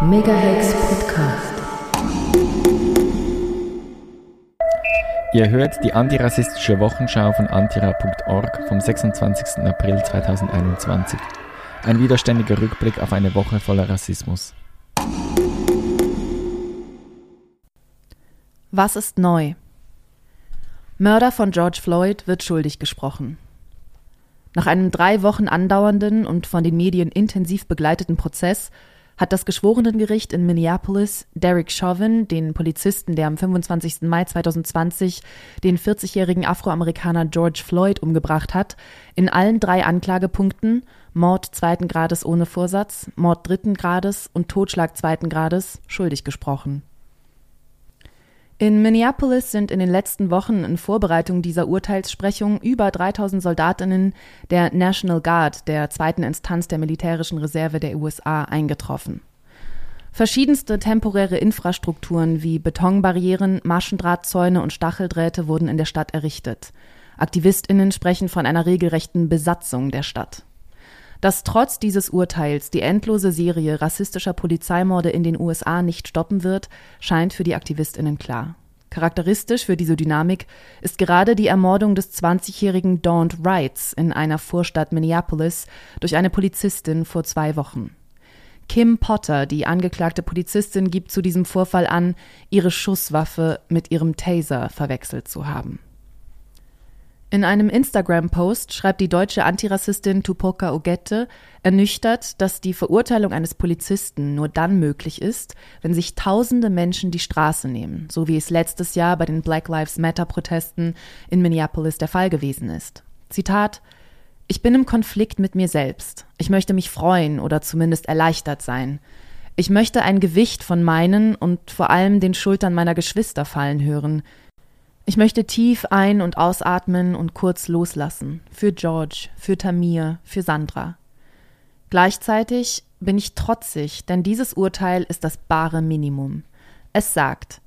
Megahex Podcast. Ihr hört die antirassistische Wochenschau von antira.org vom 26. April 2021. Ein widerständiger Rückblick auf eine Woche voller Rassismus. Was ist neu? Mörder von George Floyd wird schuldig gesprochen. Nach einem drei Wochen andauernden und von den Medien intensiv begleiteten Prozess hat das Geschworenengericht in Minneapolis Derek Chauvin, den Polizisten, der am 25. Mai 2020 den 40-jährigen Afroamerikaner George Floyd umgebracht hat, in allen drei Anklagepunkten Mord zweiten Grades ohne Vorsatz, Mord dritten Grades und Totschlag zweiten Grades schuldig gesprochen. In Minneapolis sind in den letzten Wochen in Vorbereitung dieser Urteilssprechung über 3000 Soldatinnen der National Guard, der zweiten Instanz der militärischen Reserve der USA, eingetroffen. Verschiedenste temporäre Infrastrukturen wie Betonbarrieren, Maschendrahtzäune und Stacheldrähte wurden in der Stadt errichtet. Aktivistinnen sprechen von einer regelrechten Besatzung der Stadt. Dass trotz dieses Urteils die endlose Serie rassistischer Polizeimorde in den USA nicht stoppen wird, scheint für die Aktivistinnen klar. Charakteristisch für diese Dynamik ist gerade die Ermordung des 20-jährigen Daunt Wrights in einer Vorstadt Minneapolis durch eine Polizistin vor zwei Wochen. Kim Potter, die angeklagte Polizistin, gibt zu diesem Vorfall an, ihre Schusswaffe mit ihrem Taser verwechselt zu haben. In einem Instagram-Post schreibt die deutsche Antirassistin Tupoka Ogette ernüchtert, dass die Verurteilung eines Polizisten nur dann möglich ist, wenn sich tausende Menschen die Straße nehmen, so wie es letztes Jahr bei den Black Lives Matter-Protesten in Minneapolis der Fall gewesen ist. Zitat Ich bin im Konflikt mit mir selbst. Ich möchte mich freuen oder zumindest erleichtert sein. Ich möchte ein Gewicht von meinen und vor allem den Schultern meiner Geschwister fallen hören. Ich möchte tief ein- und ausatmen und kurz loslassen. Für George, für Tamir, für Sandra. Gleichzeitig bin ich trotzig, denn dieses Urteil ist das bare Minimum. Es sagt,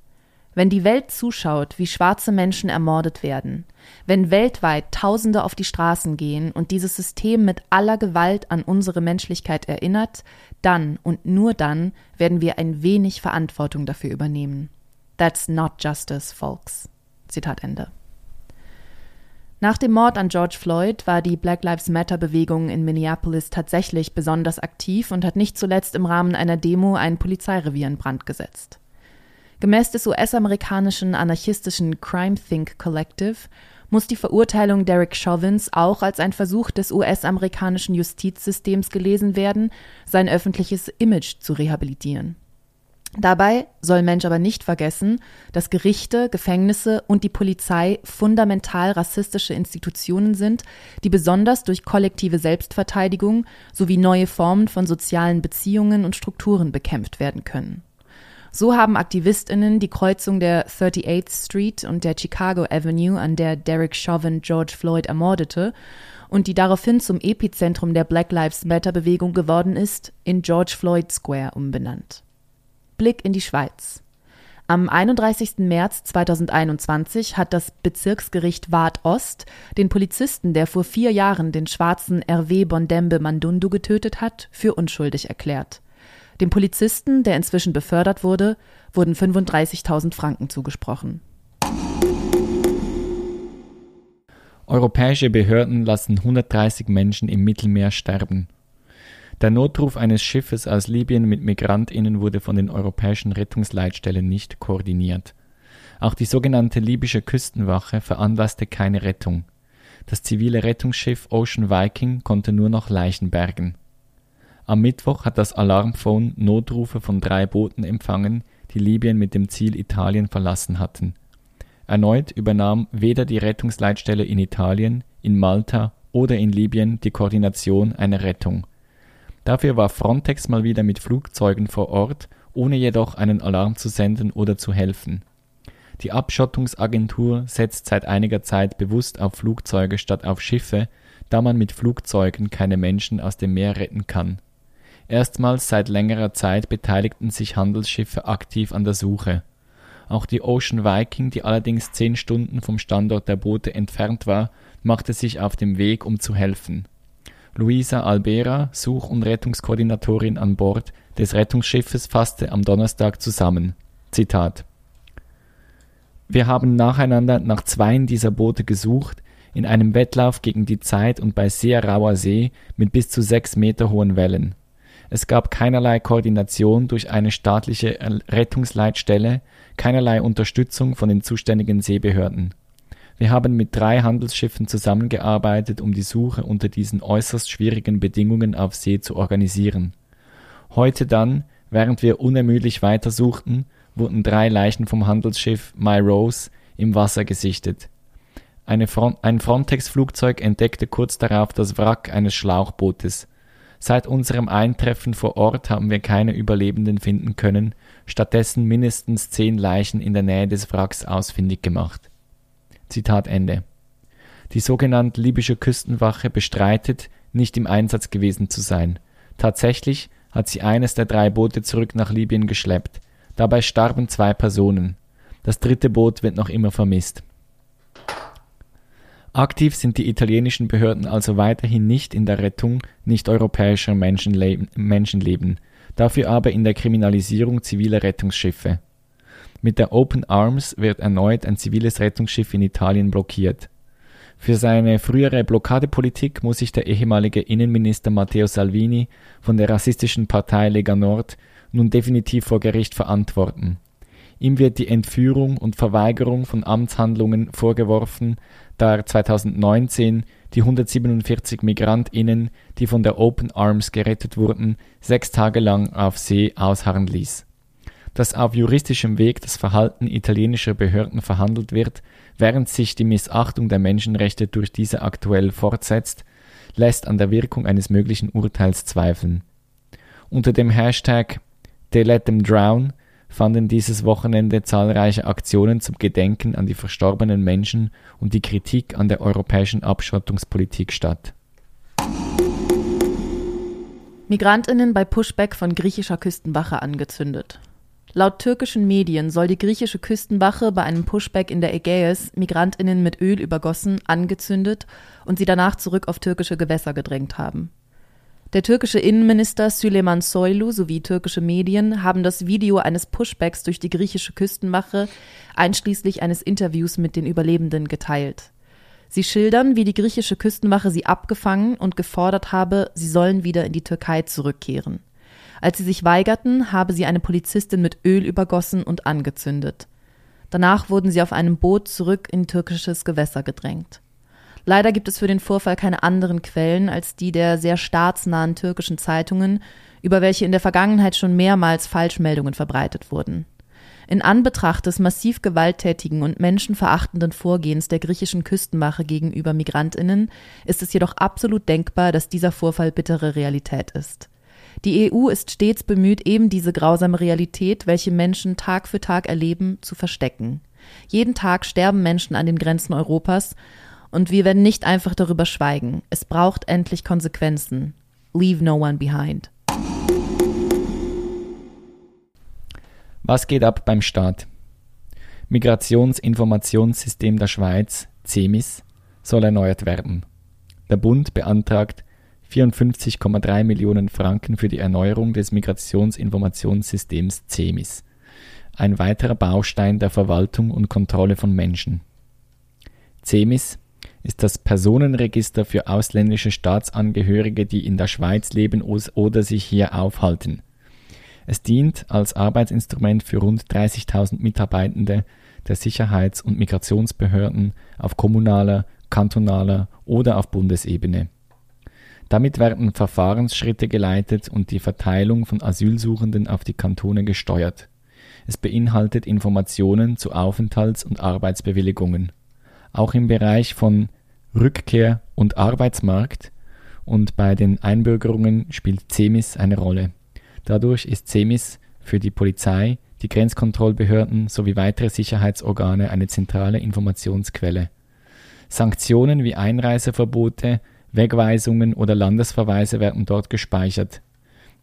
wenn die Welt zuschaut, wie schwarze Menschen ermordet werden, wenn weltweit Tausende auf die Straßen gehen und dieses System mit aller Gewalt an unsere Menschlichkeit erinnert, dann und nur dann werden wir ein wenig Verantwortung dafür übernehmen. That's not justice, folks. Zitat Ende. Nach dem Mord an George Floyd war die Black Lives Matter Bewegung in Minneapolis tatsächlich besonders aktiv und hat nicht zuletzt im Rahmen einer Demo ein Polizeirevier in Brand gesetzt. Gemäß des US-amerikanischen anarchistischen Crime Think Collective muss die Verurteilung Derek Chauvins auch als ein Versuch des US-amerikanischen Justizsystems gelesen werden, sein öffentliches Image zu rehabilitieren. Dabei soll Mensch aber nicht vergessen, dass Gerichte, Gefängnisse und die Polizei fundamental rassistische Institutionen sind, die besonders durch kollektive Selbstverteidigung sowie neue Formen von sozialen Beziehungen und Strukturen bekämpft werden können. So haben Aktivistinnen die Kreuzung der 38th Street und der Chicago Avenue, an der Derek Chauvin George Floyd ermordete und die daraufhin zum Epizentrum der Black Lives Matter Bewegung geworden ist, in George Floyd Square umbenannt. Blick in die Schweiz. Am 31. März 2021 hat das Bezirksgericht Waadt Ost den Polizisten, der vor vier Jahren den schwarzen RW Bondembe Mandundu getötet hat, für unschuldig erklärt. Dem Polizisten, der inzwischen befördert wurde, wurden 35.000 Franken zugesprochen. Europäische Behörden lassen 130 Menschen im Mittelmeer sterben. Der Notruf eines Schiffes aus Libyen mit Migrantinnen wurde von den europäischen Rettungsleitstellen nicht koordiniert. Auch die sogenannte libysche Küstenwache veranlasste keine Rettung. Das zivile Rettungsschiff Ocean Viking konnte nur noch Leichen bergen. Am Mittwoch hat das Alarmphone Notrufe von drei Booten empfangen, die Libyen mit dem Ziel Italien verlassen hatten. Erneut übernahm weder die Rettungsleitstelle in Italien, in Malta oder in Libyen die Koordination einer Rettung. Dafür war Frontex mal wieder mit Flugzeugen vor Ort, ohne jedoch einen Alarm zu senden oder zu helfen. Die Abschottungsagentur setzt seit einiger Zeit bewusst auf Flugzeuge statt auf Schiffe, da man mit Flugzeugen keine Menschen aus dem Meer retten kann. Erstmals seit längerer Zeit beteiligten sich Handelsschiffe aktiv an der Suche. Auch die Ocean Viking, die allerdings zehn Stunden vom Standort der Boote entfernt war, machte sich auf den Weg, um zu helfen Luisa Albera, Such- und Rettungskoordinatorin an Bord des Rettungsschiffes, fasste am Donnerstag zusammen. Wir haben nacheinander nach zweien dieser Boote gesucht, in einem Wettlauf gegen die Zeit und bei sehr rauer See mit bis zu sechs Meter hohen Wellen. Es gab keinerlei Koordination durch eine staatliche Rettungsleitstelle, keinerlei Unterstützung von den zuständigen Seebehörden. Wir haben mit drei Handelsschiffen zusammengearbeitet, um die Suche unter diesen äußerst schwierigen Bedingungen auf See zu organisieren. Heute dann, während wir unermüdlich weitersuchten, wurden drei Leichen vom Handelsschiff My Rose im Wasser gesichtet. Front ein Frontex-Flugzeug entdeckte kurz darauf das Wrack eines Schlauchbootes. Seit unserem Eintreffen vor Ort haben wir keine Überlebenden finden können, stattdessen mindestens zehn Leichen in der Nähe des Wracks ausfindig gemacht. Zitat Ende. Die sogenannte libysche Küstenwache bestreitet, nicht im Einsatz gewesen zu sein. Tatsächlich hat sie eines der drei Boote zurück nach Libyen geschleppt. Dabei starben zwei Personen. Das dritte Boot wird noch immer vermisst. Aktiv sind die italienischen Behörden also weiterhin nicht in der Rettung nicht-europäischer Menschenleben, Menschenleben, dafür aber in der Kriminalisierung ziviler Rettungsschiffe. Mit der Open Arms wird erneut ein ziviles Rettungsschiff in Italien blockiert. Für seine frühere Blockadepolitik muss sich der ehemalige Innenminister Matteo Salvini von der rassistischen Partei Lega Nord nun definitiv vor Gericht verantworten. Ihm wird die Entführung und Verweigerung von Amtshandlungen vorgeworfen, da er 2019 die 147 MigrantInnen, die von der Open Arms gerettet wurden, sechs Tage lang auf See ausharren ließ. Dass auf juristischem Weg das Verhalten italienischer Behörden verhandelt wird, während sich die Missachtung der Menschenrechte durch diese aktuell fortsetzt, lässt an der Wirkung eines möglichen Urteils zweifeln. Unter dem Hashtag They Let Them Drown fanden dieses Wochenende zahlreiche Aktionen zum Gedenken an die verstorbenen Menschen und die Kritik an der europäischen Abschottungspolitik statt. Migrantinnen bei Pushback von griechischer Küstenwache angezündet. Laut türkischen Medien soll die griechische Küstenwache bei einem Pushback in der Ägäis Migrantinnen mit Öl übergossen, angezündet und sie danach zurück auf türkische Gewässer gedrängt haben. Der türkische Innenminister Süleyman Soylu sowie türkische Medien haben das Video eines Pushbacks durch die griechische Küstenwache einschließlich eines Interviews mit den Überlebenden geteilt. Sie schildern, wie die griechische Küstenwache sie abgefangen und gefordert habe, sie sollen wieder in die Türkei zurückkehren. Als sie sich weigerten, habe sie eine Polizistin mit Öl übergossen und angezündet. Danach wurden sie auf einem Boot zurück in türkisches Gewässer gedrängt. Leider gibt es für den Vorfall keine anderen Quellen als die der sehr staatsnahen türkischen Zeitungen, über welche in der Vergangenheit schon mehrmals Falschmeldungen verbreitet wurden. In Anbetracht des massiv gewalttätigen und menschenverachtenden Vorgehens der griechischen Küstenwache gegenüber Migrantinnen ist es jedoch absolut denkbar, dass dieser Vorfall bittere Realität ist. Die EU ist stets bemüht, eben diese grausame Realität, welche Menschen Tag für Tag erleben, zu verstecken. Jeden Tag sterben Menschen an den Grenzen Europas, und wir werden nicht einfach darüber schweigen. Es braucht endlich Konsequenzen. Leave no one behind. Was geht ab beim Staat? Migrationsinformationssystem der Schweiz, CEMIS, soll erneuert werden. Der Bund beantragt 54,3 Millionen Franken für die Erneuerung des Migrationsinformationssystems CEMIS, ein weiterer Baustein der Verwaltung und Kontrolle von Menschen. CEMIS ist das Personenregister für ausländische Staatsangehörige, die in der Schweiz leben oder sich hier aufhalten. Es dient als Arbeitsinstrument für rund 30.000 Mitarbeitende der Sicherheits- und Migrationsbehörden auf kommunaler, kantonaler oder auf Bundesebene. Damit werden Verfahrensschritte geleitet und die Verteilung von Asylsuchenden auf die Kantone gesteuert. Es beinhaltet Informationen zu Aufenthalts- und Arbeitsbewilligungen auch im Bereich von Rückkehr und Arbeitsmarkt und bei den Einbürgerungen spielt CEMIS eine Rolle. Dadurch ist CEMIS für die Polizei, die Grenzkontrollbehörden sowie weitere Sicherheitsorgane eine zentrale Informationsquelle. Sanktionen wie Einreiseverbote, Wegweisungen oder Landesverweise werden dort gespeichert.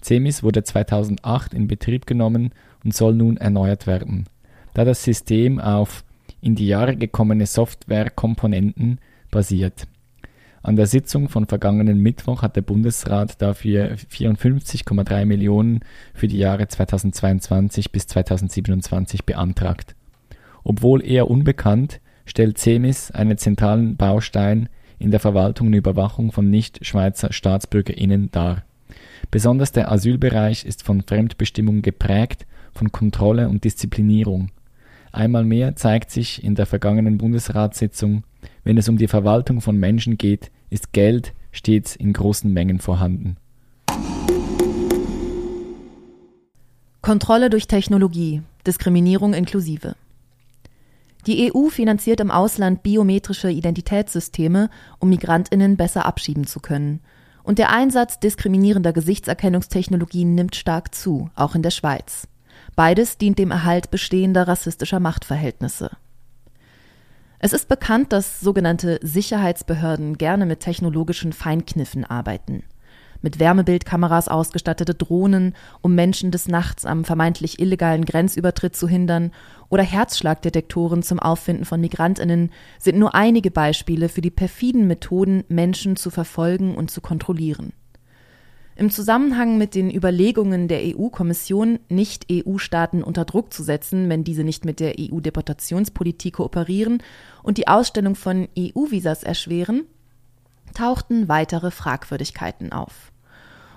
CEMIS wurde 2008 in Betrieb genommen und soll nun erneuert werden. Da das System auf in die Jahre gekommene Softwarekomponenten basiert. An der Sitzung von vergangenen Mittwoch hat der Bundesrat dafür 54,3 Millionen für die Jahre 2022 bis 2027 beantragt. Obwohl eher unbekannt, stellt CEMIS einen zentralen Baustein in der Verwaltung und Überwachung von Nicht-Schweizer StaatsbürgerInnen dar. Besonders der Asylbereich ist von Fremdbestimmung geprägt, von Kontrolle und Disziplinierung. Einmal mehr zeigt sich in der vergangenen Bundesratssitzung, wenn es um die Verwaltung von Menschen geht, ist Geld stets in großen Mengen vorhanden. Kontrolle durch Technologie, Diskriminierung inklusive. Die EU finanziert im Ausland biometrische Identitätssysteme, um Migrantinnen besser abschieben zu können. Und der Einsatz diskriminierender Gesichtserkennungstechnologien nimmt stark zu, auch in der Schweiz. Beides dient dem Erhalt bestehender rassistischer Machtverhältnisse. Es ist bekannt, dass sogenannte Sicherheitsbehörden gerne mit technologischen Feinkniffen arbeiten. Mit Wärmebildkameras ausgestattete Drohnen, um Menschen des Nachts am vermeintlich illegalen Grenzübertritt zu hindern, oder Herzschlagdetektoren zum Auffinden von Migrantinnen sind nur einige Beispiele für die perfiden Methoden, Menschen zu verfolgen und zu kontrollieren. Im Zusammenhang mit den Überlegungen der EU-Kommission, Nicht-EU-Staaten unter Druck zu setzen, wenn diese nicht mit der EU-Deportationspolitik kooperieren und die Ausstellung von EU-Visas erschweren, tauchten weitere Fragwürdigkeiten auf.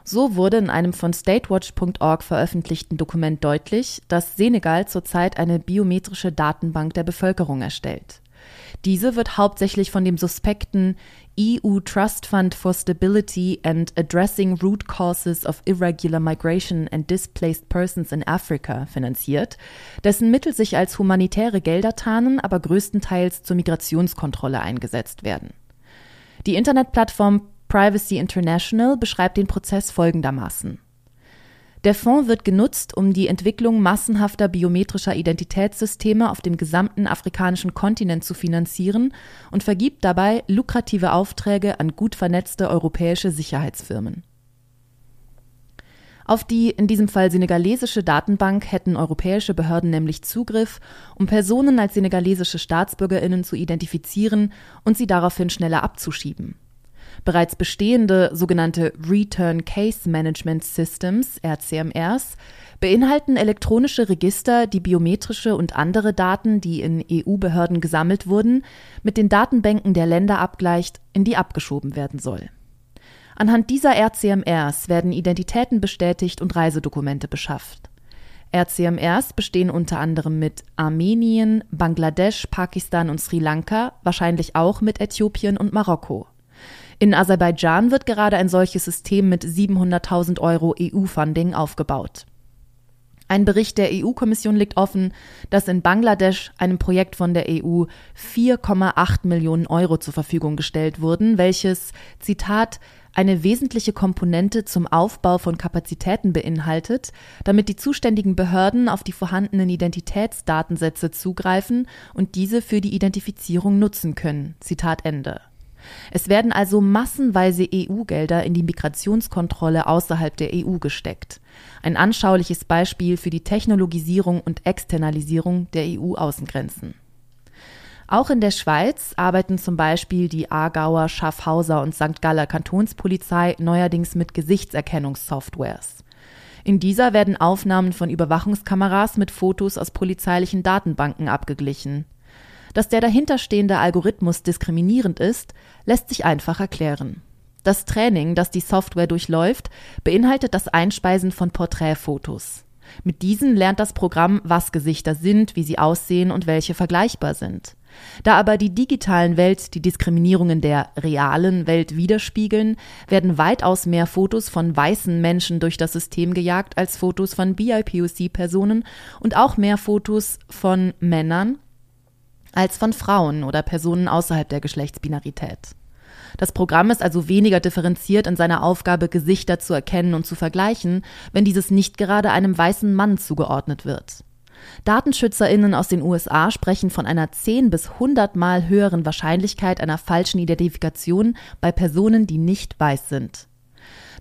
So wurde in einem von statewatch.org veröffentlichten Dokument deutlich, dass Senegal zurzeit eine biometrische Datenbank der Bevölkerung erstellt. Diese wird hauptsächlich von dem suspekten EU Trust Fund for Stability and Addressing Root Causes of Irregular Migration and Displaced Persons in Africa finanziert, dessen Mittel sich als humanitäre Gelder tarnen, aber größtenteils zur Migrationskontrolle eingesetzt werden. Die Internetplattform Privacy International beschreibt den Prozess folgendermaßen. Der Fonds wird genutzt, um die Entwicklung massenhafter biometrischer Identitätssysteme auf dem gesamten afrikanischen Kontinent zu finanzieren und vergibt dabei lukrative Aufträge an gut vernetzte europäische Sicherheitsfirmen. Auf die in diesem Fall senegalesische Datenbank hätten europäische Behörden nämlich Zugriff, um Personen als senegalesische Staatsbürgerinnen zu identifizieren und sie daraufhin schneller abzuschieben. Bereits bestehende sogenannte Return Case Management Systems, RCMRs, beinhalten elektronische Register, die biometrische und andere Daten, die in EU-Behörden gesammelt wurden, mit den Datenbanken der Länder abgleicht, in die abgeschoben werden soll. Anhand dieser RCMRs werden Identitäten bestätigt und Reisedokumente beschafft. RCMRs bestehen unter anderem mit Armenien, Bangladesch, Pakistan und Sri Lanka, wahrscheinlich auch mit Äthiopien und Marokko. In Aserbaidschan wird gerade ein solches System mit 700.000 Euro EU-Funding aufgebaut. Ein Bericht der EU-Kommission legt offen, dass in Bangladesch einem Projekt von der EU 4,8 Millionen Euro zur Verfügung gestellt wurden, welches, Zitat, eine wesentliche Komponente zum Aufbau von Kapazitäten beinhaltet, damit die zuständigen Behörden auf die vorhandenen Identitätsdatensätze zugreifen und diese für die Identifizierung nutzen können. Zitat Ende. Es werden also massenweise EU-Gelder in die Migrationskontrolle außerhalb der EU gesteckt. Ein anschauliches Beispiel für die Technologisierung und Externalisierung der EU-Außengrenzen. Auch in der Schweiz arbeiten zum Beispiel die Aargauer, Schaffhauser und St. Galler Kantonspolizei neuerdings mit Gesichtserkennungssoftwares. In dieser werden Aufnahmen von Überwachungskameras mit Fotos aus polizeilichen Datenbanken abgeglichen. Dass der dahinterstehende Algorithmus diskriminierend ist, lässt sich einfach erklären. Das Training, das die Software durchläuft, beinhaltet das Einspeisen von Porträtfotos. Mit diesen lernt das Programm, was Gesichter sind, wie sie aussehen und welche vergleichbar sind. Da aber die digitalen Welt die Diskriminierungen der realen Welt widerspiegeln, werden weitaus mehr Fotos von weißen Menschen durch das System gejagt als Fotos von BIPOC-Personen und auch mehr Fotos von Männern als von Frauen oder Personen außerhalb der Geschlechtsbinarität. Das Programm ist also weniger differenziert in seiner Aufgabe, Gesichter zu erkennen und zu vergleichen, wenn dieses nicht gerade einem weißen Mann zugeordnet wird. DatenschützerInnen aus den USA sprechen von einer 10 bis 100 Mal höheren Wahrscheinlichkeit einer falschen Identifikation bei Personen, die nicht weiß sind.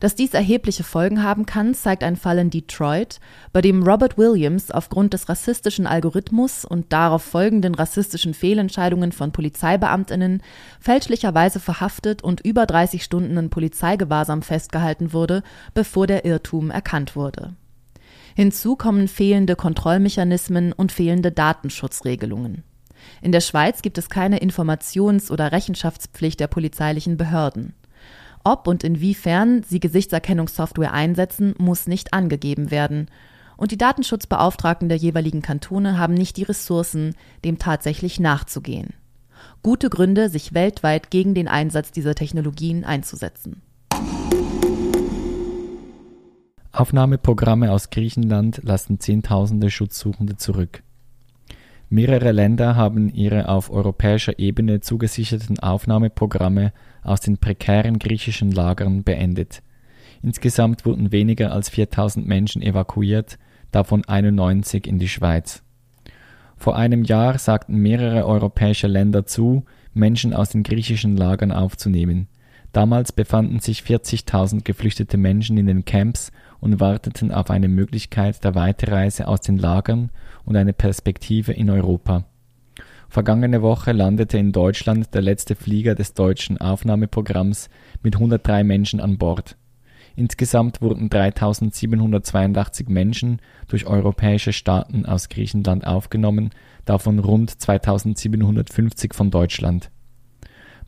Dass dies erhebliche Folgen haben kann, zeigt ein Fall in Detroit, bei dem Robert Williams aufgrund des rassistischen Algorithmus und darauf folgenden rassistischen Fehlentscheidungen von Polizeibeamtinnen fälschlicherweise verhaftet und über 30 Stunden in Polizeigewahrsam festgehalten wurde, bevor der Irrtum erkannt wurde. Hinzu kommen fehlende Kontrollmechanismen und fehlende Datenschutzregelungen. In der Schweiz gibt es keine Informations- oder Rechenschaftspflicht der polizeilichen Behörden. Ob und inwiefern sie Gesichtserkennungssoftware einsetzen, muss nicht angegeben werden. Und die Datenschutzbeauftragten der jeweiligen Kantone haben nicht die Ressourcen, dem tatsächlich nachzugehen. Gute Gründe, sich weltweit gegen den Einsatz dieser Technologien einzusetzen. Aufnahmeprogramme aus Griechenland lassen Zehntausende Schutzsuchende zurück. Mehrere Länder haben ihre auf europäischer Ebene zugesicherten Aufnahmeprogramme aus den prekären griechischen Lagern beendet. Insgesamt wurden weniger als 4000 Menschen evakuiert, davon 91 in die Schweiz. Vor einem Jahr sagten mehrere europäische Länder zu, Menschen aus den griechischen Lagern aufzunehmen. Damals befanden sich 40.000 geflüchtete Menschen in den Camps und warteten auf eine Möglichkeit der Weiterreise aus den Lagern und eine Perspektive in Europa. Vergangene Woche landete in Deutschland der letzte Flieger des deutschen Aufnahmeprogramms mit 103 Menschen an Bord. Insgesamt wurden 3782 Menschen durch europäische Staaten aus Griechenland aufgenommen, davon rund 2750 von Deutschland.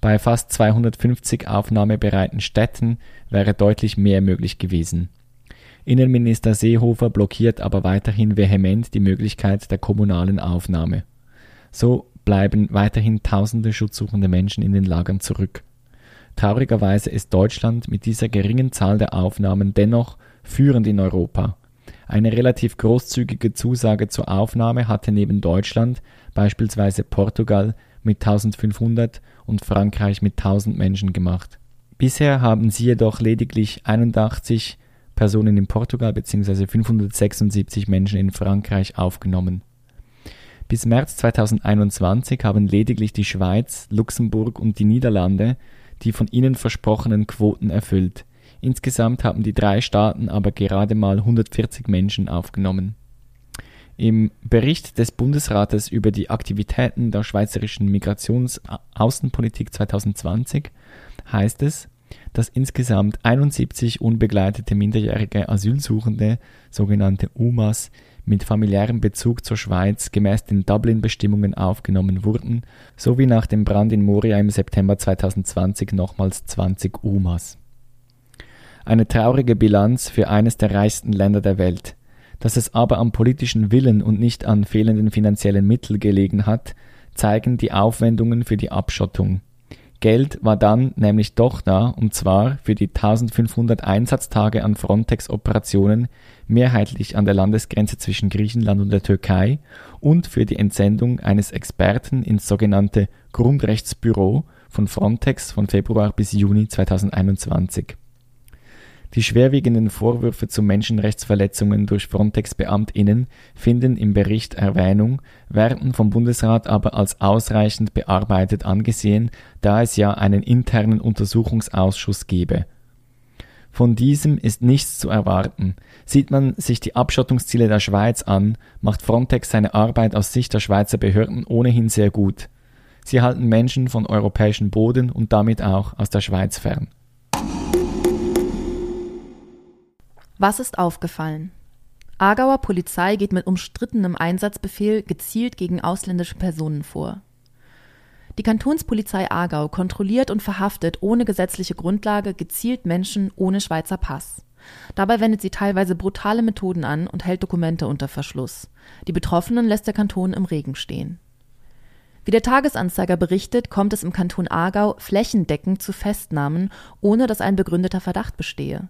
Bei fast 250 aufnahmebereiten Städten wäre deutlich mehr möglich gewesen Innenminister Seehofer blockiert aber weiterhin vehement die Möglichkeit der kommunalen Aufnahme. So bleiben weiterhin tausende schutzsuchende Menschen in den Lagern zurück. Traurigerweise ist Deutschland mit dieser geringen Zahl der Aufnahmen dennoch führend in Europa. Eine relativ großzügige Zusage zur Aufnahme hatte neben Deutschland beispielsweise Portugal mit 1500 und Frankreich mit 1000 Menschen gemacht. Bisher haben sie jedoch lediglich 81 Personen in Portugal bzw. 576 Menschen in Frankreich aufgenommen. Bis März 2021 haben lediglich die Schweiz, Luxemburg und die Niederlande die von ihnen versprochenen Quoten erfüllt. Insgesamt haben die drei Staaten aber gerade mal 140 Menschen aufgenommen. Im Bericht des Bundesrates über die Aktivitäten der schweizerischen Migrationsaußenpolitik 2020 heißt es, dass insgesamt 71 unbegleitete minderjährige Asylsuchende, sogenannte UMAs, mit familiärem Bezug zur Schweiz gemäß den Dublin-Bestimmungen aufgenommen wurden, sowie nach dem Brand in Moria im September 2020 nochmals 20 UMAs. Eine traurige Bilanz für eines der reichsten Länder der Welt. Dass es aber am politischen Willen und nicht an fehlenden finanziellen Mitteln gelegen hat, zeigen die Aufwendungen für die Abschottung. Geld war dann nämlich doch da, und zwar für die 1500 Einsatztage an Frontex-Operationen, mehrheitlich an der Landesgrenze zwischen Griechenland und der Türkei, und für die Entsendung eines Experten ins sogenannte Grundrechtsbüro von Frontex von Februar bis Juni 2021 die schwerwiegenden Vorwürfe zu Menschenrechtsverletzungen durch Frontex-BeamtInnen finden im Bericht Erwähnung, werden vom Bundesrat aber als ausreichend bearbeitet angesehen, da es ja einen internen Untersuchungsausschuss gebe. Von diesem ist nichts zu erwarten. Sieht man sich die Abschottungsziele der Schweiz an, macht Frontex seine Arbeit aus Sicht der Schweizer Behörden ohnehin sehr gut. Sie halten Menschen von europäischem Boden und damit auch aus der Schweiz fern. Was ist aufgefallen? Aargauer Polizei geht mit umstrittenem Einsatzbefehl gezielt gegen ausländische Personen vor. Die Kantonspolizei Aargau kontrolliert und verhaftet ohne gesetzliche Grundlage gezielt Menschen ohne Schweizer Pass. Dabei wendet sie teilweise brutale Methoden an und hält Dokumente unter Verschluss. Die Betroffenen lässt der Kanton im Regen stehen. Wie der Tagesanzeiger berichtet, kommt es im Kanton Aargau flächendeckend zu Festnahmen, ohne dass ein begründeter Verdacht bestehe.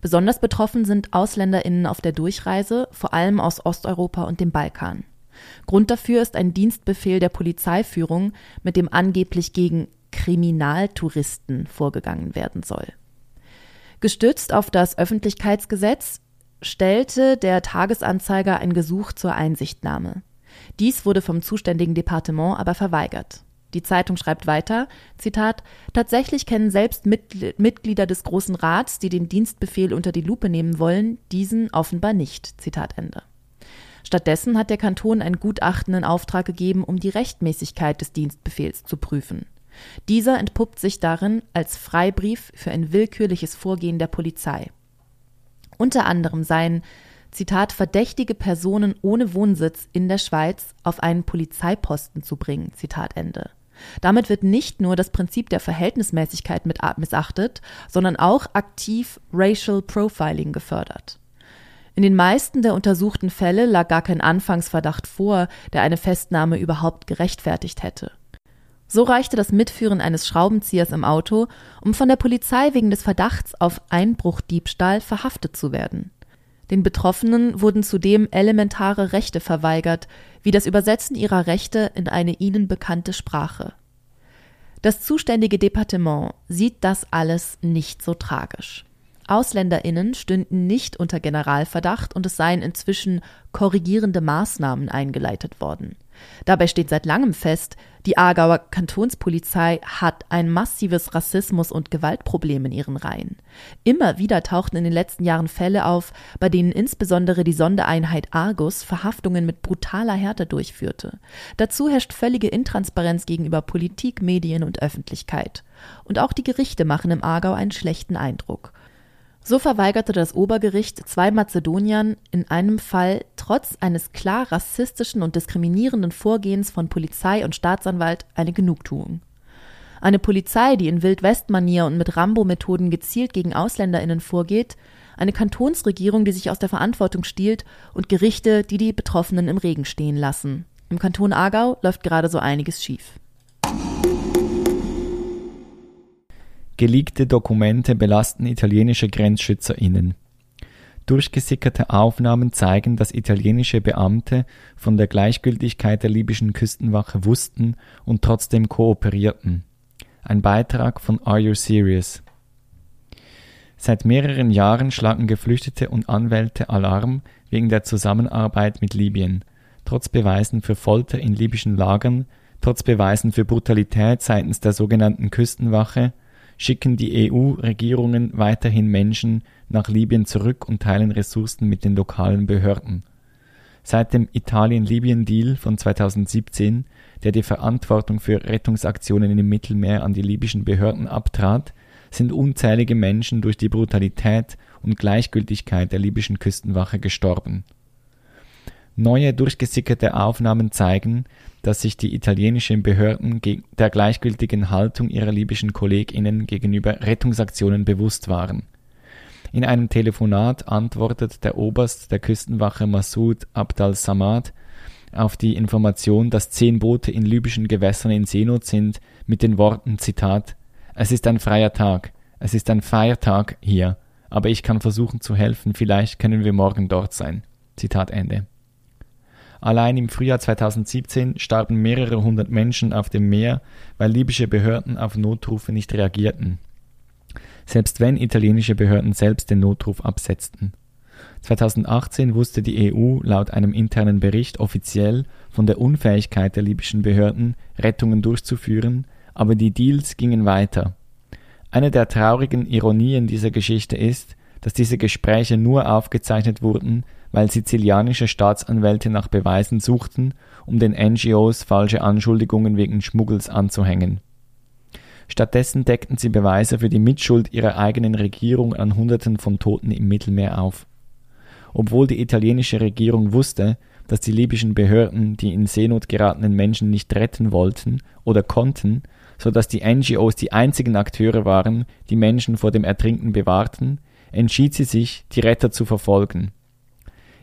Besonders betroffen sind AusländerInnen auf der Durchreise, vor allem aus Osteuropa und dem Balkan. Grund dafür ist ein Dienstbefehl der Polizeiführung, mit dem angeblich gegen Kriminaltouristen vorgegangen werden soll. Gestützt auf das Öffentlichkeitsgesetz stellte der Tagesanzeiger ein Gesuch zur Einsichtnahme. Dies wurde vom zuständigen Departement aber verweigert. Die Zeitung schreibt weiter, Zitat, tatsächlich kennen selbst Mitglieder des Großen Rats, die den Dienstbefehl unter die Lupe nehmen wollen, diesen offenbar nicht. Zitat Ende. Stattdessen hat der Kanton ein Gutachten in Auftrag gegeben, um die Rechtmäßigkeit des Dienstbefehls zu prüfen. Dieser entpuppt sich darin als Freibrief für ein willkürliches Vorgehen der Polizei. Unter anderem seien Zitat, verdächtige Personen ohne Wohnsitz in der Schweiz auf einen Polizeiposten zu bringen. Zitat Ende. Damit wird nicht nur das Prinzip der Verhältnismäßigkeit missachtet, sondern auch aktiv Racial Profiling gefördert. In den meisten der untersuchten Fälle lag gar kein Anfangsverdacht vor, der eine Festnahme überhaupt gerechtfertigt hätte. So reichte das Mitführen eines Schraubenziehers im Auto, um von der Polizei wegen des Verdachts auf Einbruchdiebstahl verhaftet zu werden. Den Betroffenen wurden zudem elementare Rechte verweigert, wie das Übersetzen ihrer Rechte in eine ihnen bekannte Sprache. Das zuständige Departement sieht das alles nicht so tragisch. AusländerInnen stünden nicht unter Generalverdacht und es seien inzwischen korrigierende Maßnahmen eingeleitet worden. Dabei steht seit langem fest, die Aargauer Kantonspolizei hat ein massives Rassismus- und Gewaltproblem in ihren Reihen. Immer wieder tauchten in den letzten Jahren Fälle auf, bei denen insbesondere die Sondereinheit Argus Verhaftungen mit brutaler Härte durchführte. Dazu herrscht völlige Intransparenz gegenüber Politik, Medien und Öffentlichkeit. Und auch die Gerichte machen im Aargau einen schlechten Eindruck. So verweigerte das Obergericht zwei Mazedoniern in einem Fall trotz eines klar rassistischen und diskriminierenden Vorgehens von Polizei und Staatsanwalt eine Genugtuung. Eine Polizei, die in Wildwest-Manier und mit Rambo-Methoden gezielt gegen AusländerInnen vorgeht, eine Kantonsregierung, die sich aus der Verantwortung stiehlt und Gerichte, die die Betroffenen im Regen stehen lassen. Im Kanton Aargau läuft gerade so einiges schief. Geleakte Dokumente belasten italienische GrenzschützerInnen. Durchgesickerte Aufnahmen zeigen, dass italienische Beamte von der Gleichgültigkeit der libyschen Küstenwache wussten und trotzdem kooperierten. Ein Beitrag von Are You Serious? Seit mehreren Jahren schlagen Geflüchtete und Anwälte Alarm wegen der Zusammenarbeit mit Libyen, trotz Beweisen für Folter in libyschen Lagern, trotz Beweisen für Brutalität seitens der sogenannten Küstenwache schicken die EU-Regierungen weiterhin Menschen nach Libyen zurück und teilen Ressourcen mit den lokalen Behörden. Seit dem Italien-Libyen-Deal von 2017, der die Verantwortung für Rettungsaktionen im Mittelmeer an die libyschen Behörden abtrat, sind unzählige Menschen durch die Brutalität und Gleichgültigkeit der libyschen Küstenwache gestorben. Neue durchgesickerte Aufnahmen zeigen, dass sich die italienischen Behörden der gleichgültigen Haltung ihrer libyschen KollegInnen gegenüber Rettungsaktionen bewusst waren. In einem Telefonat antwortet der Oberst der Küstenwache Massoud Abdal Samad auf die Information, dass zehn Boote in libyschen Gewässern in Seenot sind, mit den Worten Zitat Es ist ein freier Tag, es ist ein Feiertag hier, aber ich kann versuchen zu helfen, vielleicht können wir morgen dort sein. Zitat Ende. Allein im Frühjahr 2017 starben mehrere hundert Menschen auf dem Meer, weil libysche Behörden auf Notrufe nicht reagierten. Selbst wenn italienische Behörden selbst den Notruf absetzten. 2018 wusste die EU laut einem internen Bericht offiziell von der Unfähigkeit der libyschen Behörden, Rettungen durchzuführen, aber die Deals gingen weiter. Eine der traurigen Ironien dieser Geschichte ist, dass diese Gespräche nur aufgezeichnet wurden, weil sizilianische Staatsanwälte nach Beweisen suchten, um den NGOs falsche Anschuldigungen wegen Schmuggels anzuhängen. Stattdessen deckten sie Beweise für die Mitschuld ihrer eigenen Regierung an Hunderten von Toten im Mittelmeer auf. Obwohl die italienische Regierung wusste, dass die libyschen Behörden die in Seenot geratenen Menschen nicht retten wollten oder konnten, so dass die NGOs die einzigen Akteure waren, die Menschen vor dem Ertrinken bewahrten, entschied sie sich, die Retter zu verfolgen.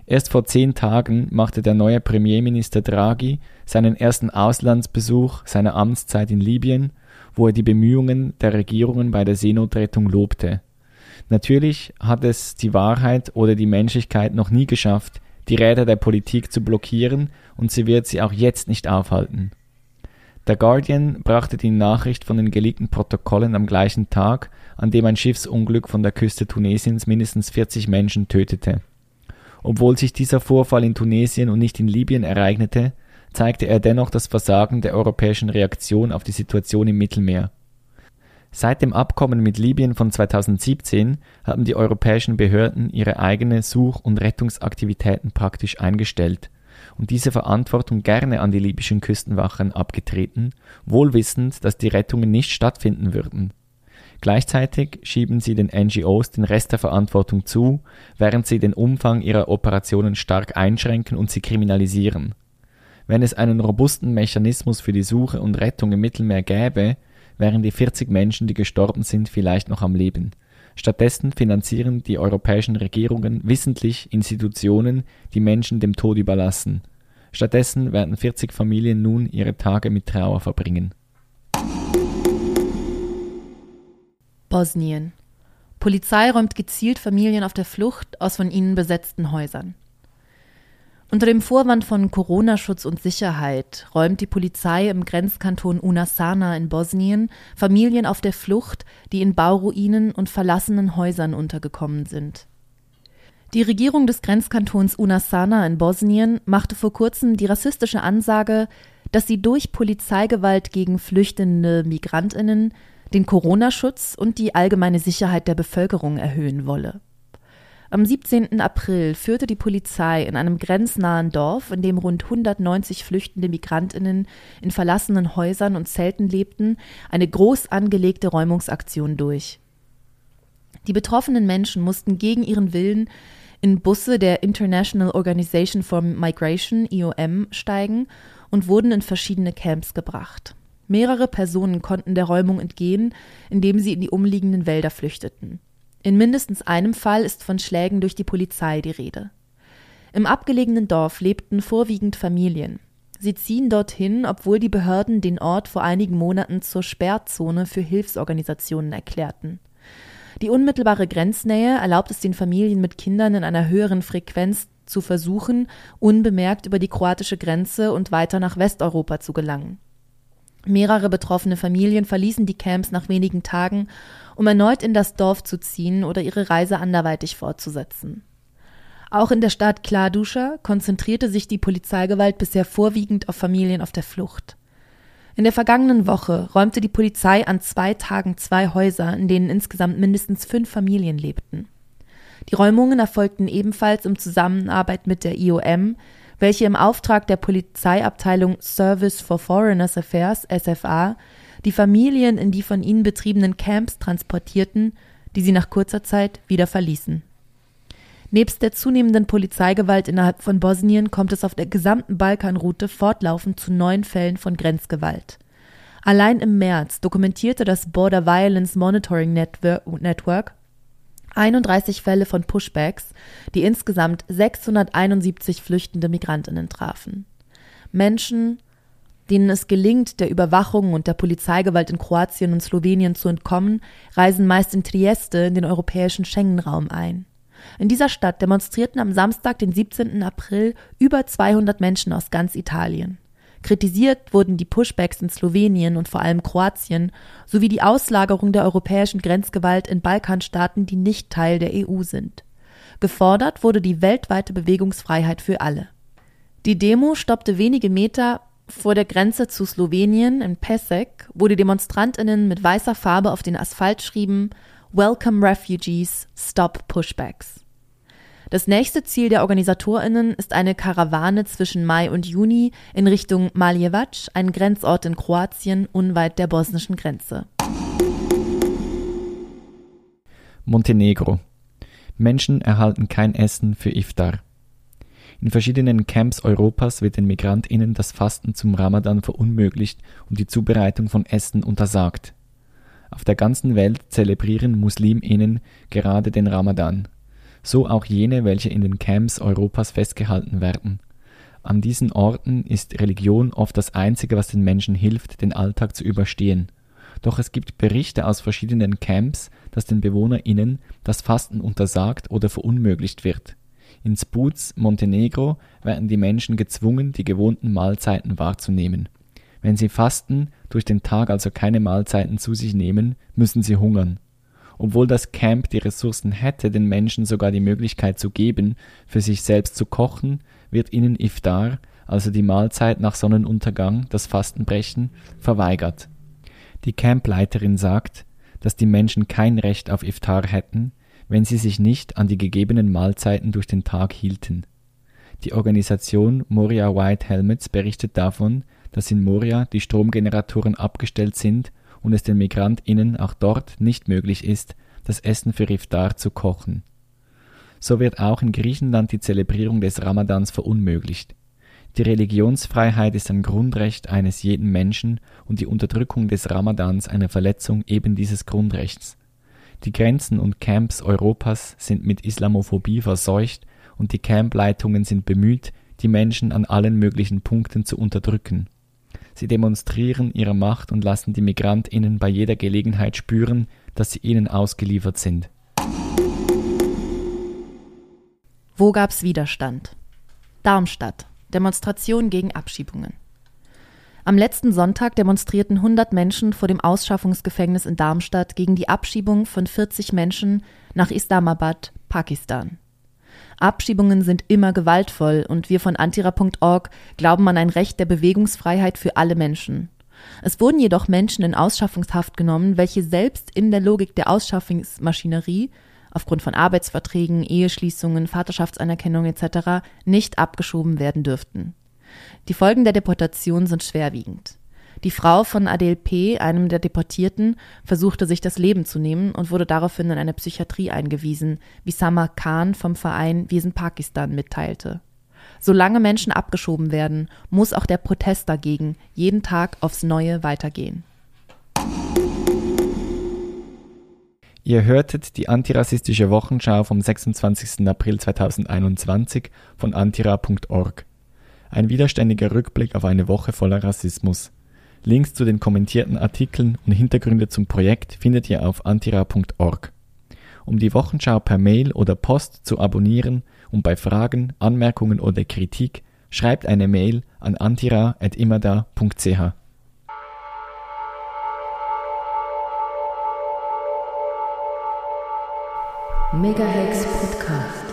Erst vor zehn Tagen machte der neue Premierminister Draghi seinen ersten Auslandsbesuch seiner Amtszeit in Libyen, wo er die Bemühungen der Regierungen bei der Seenotrettung lobte. Natürlich hat es die Wahrheit oder die Menschlichkeit noch nie geschafft, die Räder der Politik zu blockieren, und sie wird sie auch jetzt nicht aufhalten. Der Guardian brachte die Nachricht von den geleakten Protokollen am gleichen Tag, an dem ein Schiffsunglück von der Küste Tunesiens mindestens 40 Menschen tötete. Obwohl sich dieser Vorfall in Tunesien und nicht in Libyen ereignete, zeigte er dennoch das Versagen der europäischen Reaktion auf die Situation im Mittelmeer. Seit dem Abkommen mit Libyen von 2017 haben die europäischen Behörden ihre eigene Such- und Rettungsaktivitäten praktisch eingestellt und diese Verantwortung gerne an die libyschen Küstenwachen abgetreten, wohl wissend, dass die Rettungen nicht stattfinden würden. Gleichzeitig schieben sie den NGOs den Rest der Verantwortung zu, während sie den Umfang ihrer Operationen stark einschränken und sie kriminalisieren. Wenn es einen robusten Mechanismus für die Suche und Rettung im Mittelmeer gäbe, wären die 40 Menschen, die gestorben sind, vielleicht noch am Leben. Stattdessen finanzieren die europäischen Regierungen wissentlich Institutionen, die Menschen dem Tod überlassen. Stattdessen werden 40 Familien nun ihre Tage mit Trauer verbringen. Bosnien. Polizei räumt gezielt Familien auf der Flucht aus von ihnen besetzten Häusern. Unter dem Vorwand von Corona-Schutz und Sicherheit räumt die Polizei im Grenzkanton Unasana in Bosnien Familien auf der Flucht, die in Bauruinen und verlassenen Häusern untergekommen sind. Die Regierung des Grenzkantons Unasana in Bosnien machte vor kurzem die rassistische Ansage, dass sie durch Polizeigewalt gegen flüchtende Migrantinnen den Corona-Schutz und die allgemeine Sicherheit der Bevölkerung erhöhen wolle. Am 17. April führte die Polizei in einem grenznahen Dorf, in dem rund 190 flüchtende Migrantinnen in verlassenen Häusern und Zelten lebten, eine groß angelegte Räumungsaktion durch. Die betroffenen Menschen mussten gegen ihren Willen in Busse der International Organization for Migration IOM steigen und wurden in verschiedene Camps gebracht. Mehrere Personen konnten der Räumung entgehen, indem sie in die umliegenden Wälder flüchteten. In mindestens einem Fall ist von Schlägen durch die Polizei die Rede. Im abgelegenen Dorf lebten vorwiegend Familien. Sie ziehen dorthin, obwohl die Behörden den Ort vor einigen Monaten zur Sperrzone für Hilfsorganisationen erklärten. Die unmittelbare Grenznähe erlaubt es den Familien mit Kindern in einer höheren Frequenz zu versuchen, unbemerkt über die kroatische Grenze und weiter nach Westeuropa zu gelangen. Mehrere betroffene Familien verließen die Camps nach wenigen Tagen, um erneut in das Dorf zu ziehen oder ihre Reise anderweitig fortzusetzen. Auch in der Stadt Kladuscha konzentrierte sich die Polizeigewalt bisher vorwiegend auf Familien auf der Flucht. In der vergangenen Woche räumte die Polizei an zwei Tagen zwei Häuser, in denen insgesamt mindestens fünf Familien lebten. Die Räumungen erfolgten ebenfalls in Zusammenarbeit mit der IOM, welche im Auftrag der Polizeiabteilung Service for Foreigners Affairs SFA die Familien in die von ihnen betriebenen Camps transportierten, die sie nach kurzer Zeit wieder verließen. Nebst der zunehmenden Polizeigewalt innerhalb von Bosnien kommt es auf der gesamten Balkanroute fortlaufend zu neuen Fällen von Grenzgewalt. Allein im März dokumentierte das Border Violence Monitoring Network 31 Fälle von Pushbacks, die insgesamt 671 flüchtende Migrantinnen trafen. Menschen, denen es gelingt, der Überwachung und der Polizeigewalt in Kroatien und Slowenien zu entkommen, reisen meist in Trieste in den europäischen Schengen-Raum ein. In dieser Stadt demonstrierten am Samstag, den 17. April, über 200 Menschen aus ganz Italien. Kritisiert wurden die Pushbacks in Slowenien und vor allem Kroatien sowie die Auslagerung der europäischen Grenzgewalt in Balkanstaaten, die nicht Teil der EU sind. Gefordert wurde die weltweite Bewegungsfreiheit für alle. Die Demo stoppte wenige Meter vor der Grenze zu Slowenien in Pesek, wo die Demonstrantinnen mit weißer Farbe auf den Asphalt schrieben Welcome Refugees, Stop Pushbacks. Das nächste Ziel der OrganisatorInnen ist eine Karawane zwischen Mai und Juni in Richtung Maljevac, ein Grenzort in Kroatien unweit der bosnischen Grenze. Montenegro. Menschen erhalten kein Essen für Iftar. In verschiedenen Camps Europas wird den MigrantInnen das Fasten zum Ramadan verunmöglicht und die Zubereitung von Essen untersagt. Auf der ganzen Welt zelebrieren MuslimInnen gerade den Ramadan so auch jene, welche in den Camps Europas festgehalten werden. An diesen Orten ist Religion oft das Einzige, was den Menschen hilft, den Alltag zu überstehen. Doch es gibt Berichte aus verschiedenen Camps, dass den BewohnerInnen das Fasten untersagt oder verunmöglicht wird. In Spuz, Montenegro, werden die Menschen gezwungen, die gewohnten Mahlzeiten wahrzunehmen. Wenn sie fasten, durch den Tag also keine Mahlzeiten zu sich nehmen, müssen sie hungern. Obwohl das Camp die Ressourcen hätte, den Menschen sogar die Möglichkeit zu geben, für sich selbst zu kochen, wird ihnen Iftar, also die Mahlzeit nach Sonnenuntergang, das Fastenbrechen, verweigert. Die Campleiterin sagt, dass die Menschen kein Recht auf Iftar hätten, wenn sie sich nicht an die gegebenen Mahlzeiten durch den Tag hielten. Die Organisation Moria White Helmets berichtet davon, dass in Moria die Stromgeneratoren abgestellt sind und es den MigrantInnen auch dort nicht möglich ist, das Essen für Iftar zu kochen. So wird auch in Griechenland die Zelebrierung des Ramadans verunmöglicht. Die Religionsfreiheit ist ein Grundrecht eines jeden Menschen und die Unterdrückung des Ramadans eine Verletzung eben dieses Grundrechts. Die Grenzen und Camps Europas sind mit Islamophobie verseucht und die Campleitungen sind bemüht, die Menschen an allen möglichen Punkten zu unterdrücken. Sie demonstrieren ihre Macht und lassen die Migrantinnen bei jeder Gelegenheit spüren, dass sie ihnen ausgeliefert sind. Wo gab's Widerstand? Darmstadt. Demonstration gegen Abschiebungen. Am letzten Sonntag demonstrierten 100 Menschen vor dem Ausschaffungsgefängnis in Darmstadt gegen die Abschiebung von 40 Menschen nach Islamabad, Pakistan. Abschiebungen sind immer gewaltvoll und wir von antira.org glauben an ein Recht der Bewegungsfreiheit für alle Menschen. Es wurden jedoch Menschen in Ausschaffungshaft genommen, welche selbst in der Logik der Ausschaffungsmaschinerie aufgrund von Arbeitsverträgen, Eheschließungen, Vaterschaftsanerkennung etc. nicht abgeschoben werden dürften. Die Folgen der Deportation sind schwerwiegend. Die Frau von Adel P., einem der Deportierten, versuchte sich das Leben zu nehmen und wurde daraufhin in eine Psychiatrie eingewiesen, wie Samar Khan vom Verein Wesen Pakistan mitteilte. Solange Menschen abgeschoben werden, muss auch der Protest dagegen jeden Tag aufs Neue weitergehen. Ihr hörtet die antirassistische Wochenschau vom 26. April 2021 von antira.org. Ein widerständiger Rückblick auf eine Woche voller Rassismus. Links zu den kommentierten Artikeln und Hintergründe zum Projekt findet ihr auf antira.org. Um die Wochenschau per Mail oder Post zu abonnieren und bei Fragen, Anmerkungen oder Kritik schreibt eine Mail an antira.imada.ch. Megahex Podcast.